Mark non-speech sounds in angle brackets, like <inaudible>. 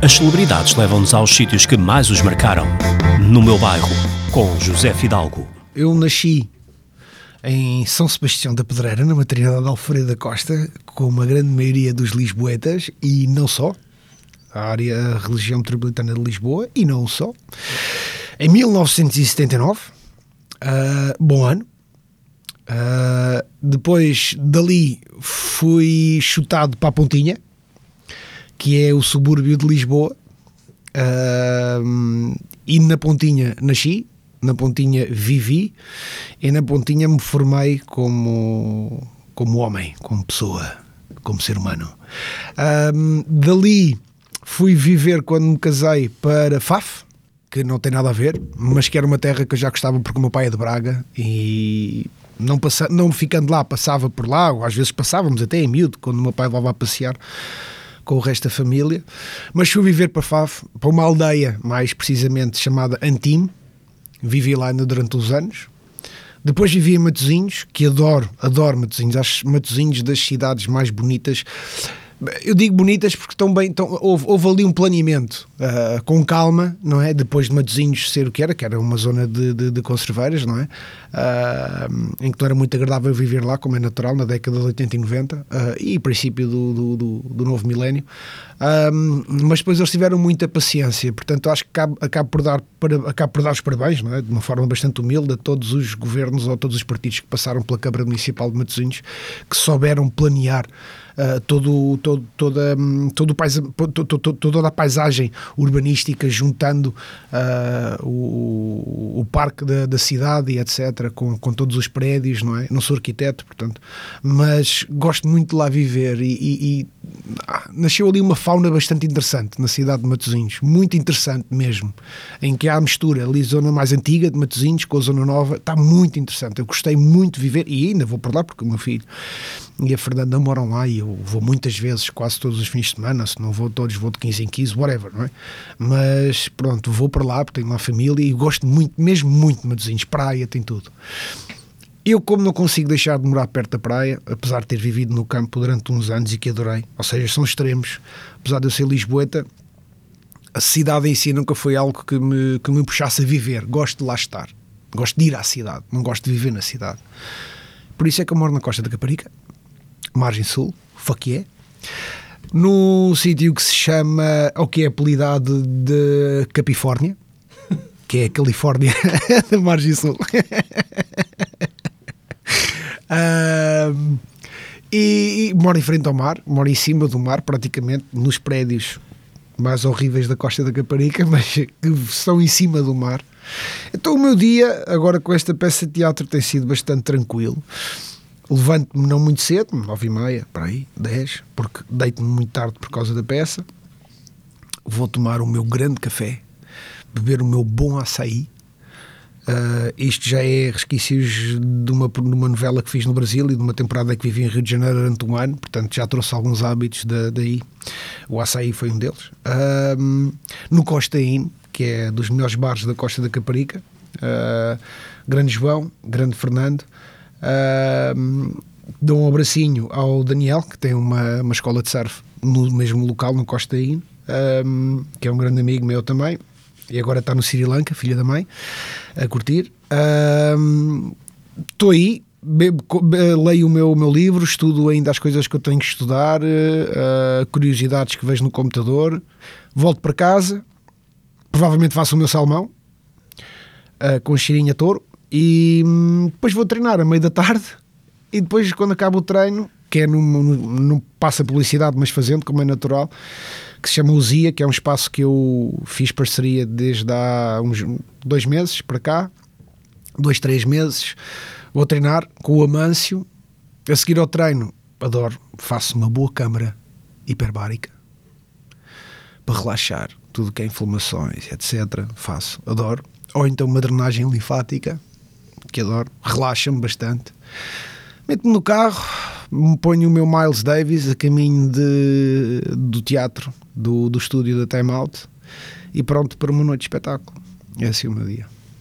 As celebridades levam-nos aos sítios que mais os marcaram. No meu bairro, com José Fidalgo. Eu nasci em São Sebastião da Pedreira, na maternidade de Alfredo da Costa, como a grande maioria dos lisboetas, e não só, a área a religião metropolitana de Lisboa, e não só. Em 1979, uh, bom ano, uh, depois dali fui chutado para a Pontinha, que é o subúrbio de Lisboa, uh, e na Pontinha nasci, na Pontinha vivi, e na Pontinha me formei como, como homem, como pessoa, como ser humano. Um, dali fui viver quando me casei para Faf, que não tem nada a ver, mas que era uma terra que eu já gostava porque o meu pai é de Braga e não, passa, não ficando lá, passava por lá, ou às vezes passávamos até em miúdo, quando o meu pai levava a passear com o resto da família. Mas fui viver para Faf, para uma aldeia, mais precisamente chamada Antim. Vivi lá durante uns anos. Depois vivi em Matosinhos, que adoro, adoro Matosinhos. Acho Matosinhos das cidades mais bonitas eu digo bonitas porque estão bem, estão, houve, houve ali um planeamento uh, com calma, não é? Depois de Matosinhos ser o que era, que era uma zona de, de, de conserveiras, não é? Uh, em que era muito agradável viver lá, como é natural, na década de 80 e 90 uh, e princípio do, do, do, do novo milénio. mas depois eles tiveram muita paciência, portanto acho que acabo, acabo, por dar, acabo por dar os parabéns, não é? De uma forma bastante humilde a todos os governos ou a todos os partidos que passaram pela Câmara Municipal de Matosinhos que souberam planear uh, todo, todo, toda, hum, todo toda a paisagem urbanística, juntando uh, o, o parque da, da, cidade e etc., com, com todos os prédios, não é? Não sou arquiteto, portanto, mas gosto muito de lá viver e, e, e nasceu ali uma fauna bastante interessante na cidade de Matosinhos, muito interessante mesmo, em que há a mistura ali, zona mais antiga de Matosinhos com a zona nova, está muito interessante. Eu gostei muito de viver e ainda vou por lá porque o meu filho e a Fernanda moram lá e eu vou muitas vezes, quase todos os fins de semana, se não vou todos, vou de 15 em 15, whatever, não é? Mas pronto, vou para lá porque tenho lá família e gosto muito, mesmo muito de Matosinhos, praia, tem tudo. Eu, como não consigo deixar de morar perto da praia, apesar de ter vivido no campo durante uns anos e que adorei, ou seja, são extremos, apesar de eu ser lisboeta, a cidade em si nunca foi algo que me, que me puxasse a viver. Gosto de lá estar. Gosto de ir à cidade, não gosto de viver na cidade. Por isso é que eu moro na Costa da Caparica, margem sul, fuck yeah, num sítio que se chama, ou que é apelidado de Capifórnia, que é a Califórnia <laughs> da margem sul. <laughs> um, e, e moro em frente ao mar, moro em cima do mar, praticamente nos prédios mais horríveis da Costa da Caparica, <laughs> mas que estão em cima do mar. Então o meu dia, agora com esta peça de teatro, tem sido bastante tranquilo levanto-me não muito cedo, nove e meia, para aí, dez, porque deito-me muito tarde por causa da peça. Vou tomar o meu grande café, beber o meu bom açaí. Uh, isto já é resquícios de uma, de uma novela que fiz no Brasil e de uma temporada que vivi em Rio de Janeiro durante um ano, portanto já trouxe alguns hábitos da, daí. O açaí foi um deles. Uh, no Costa Inn, que é dos melhores bares da Costa da Caparica. Uh, grande João, grande Fernando. Dou um abracinho ao Daniel, que tem uma, uma escola de surf no mesmo local, no Costa Inn, que é um grande amigo meu também, e agora está no Sri Lanka, filha da mãe, a curtir. Estou um, aí, bebo, leio o meu, o meu livro, estudo ainda as coisas que eu tenho que estudar, uh, curiosidades que vejo no computador, volto para casa, provavelmente faço o meu salmão uh, com cheirinho a touro e hum, depois vou treinar a meio da tarde e depois quando acaba o treino, que é não passa publicidade, mas fazendo, como é natural, que se chama Uzia, que é um espaço que eu fiz parceria desde há uns dois meses para cá, dois, três meses. Vou treinar com o Amâncio. A seguir ao treino, adoro, faço uma boa câmara hiperbárica para relaxar tudo que é inflamações, etc. Faço, adoro. Ou então uma drenagem linfática que adoro, relaxa-me bastante. Meto-me no carro, ponho o meu Miles Davis a caminho de, do teatro, do, do estúdio da Time Out e pronto para uma noite de espetáculo. É assim o meu dia.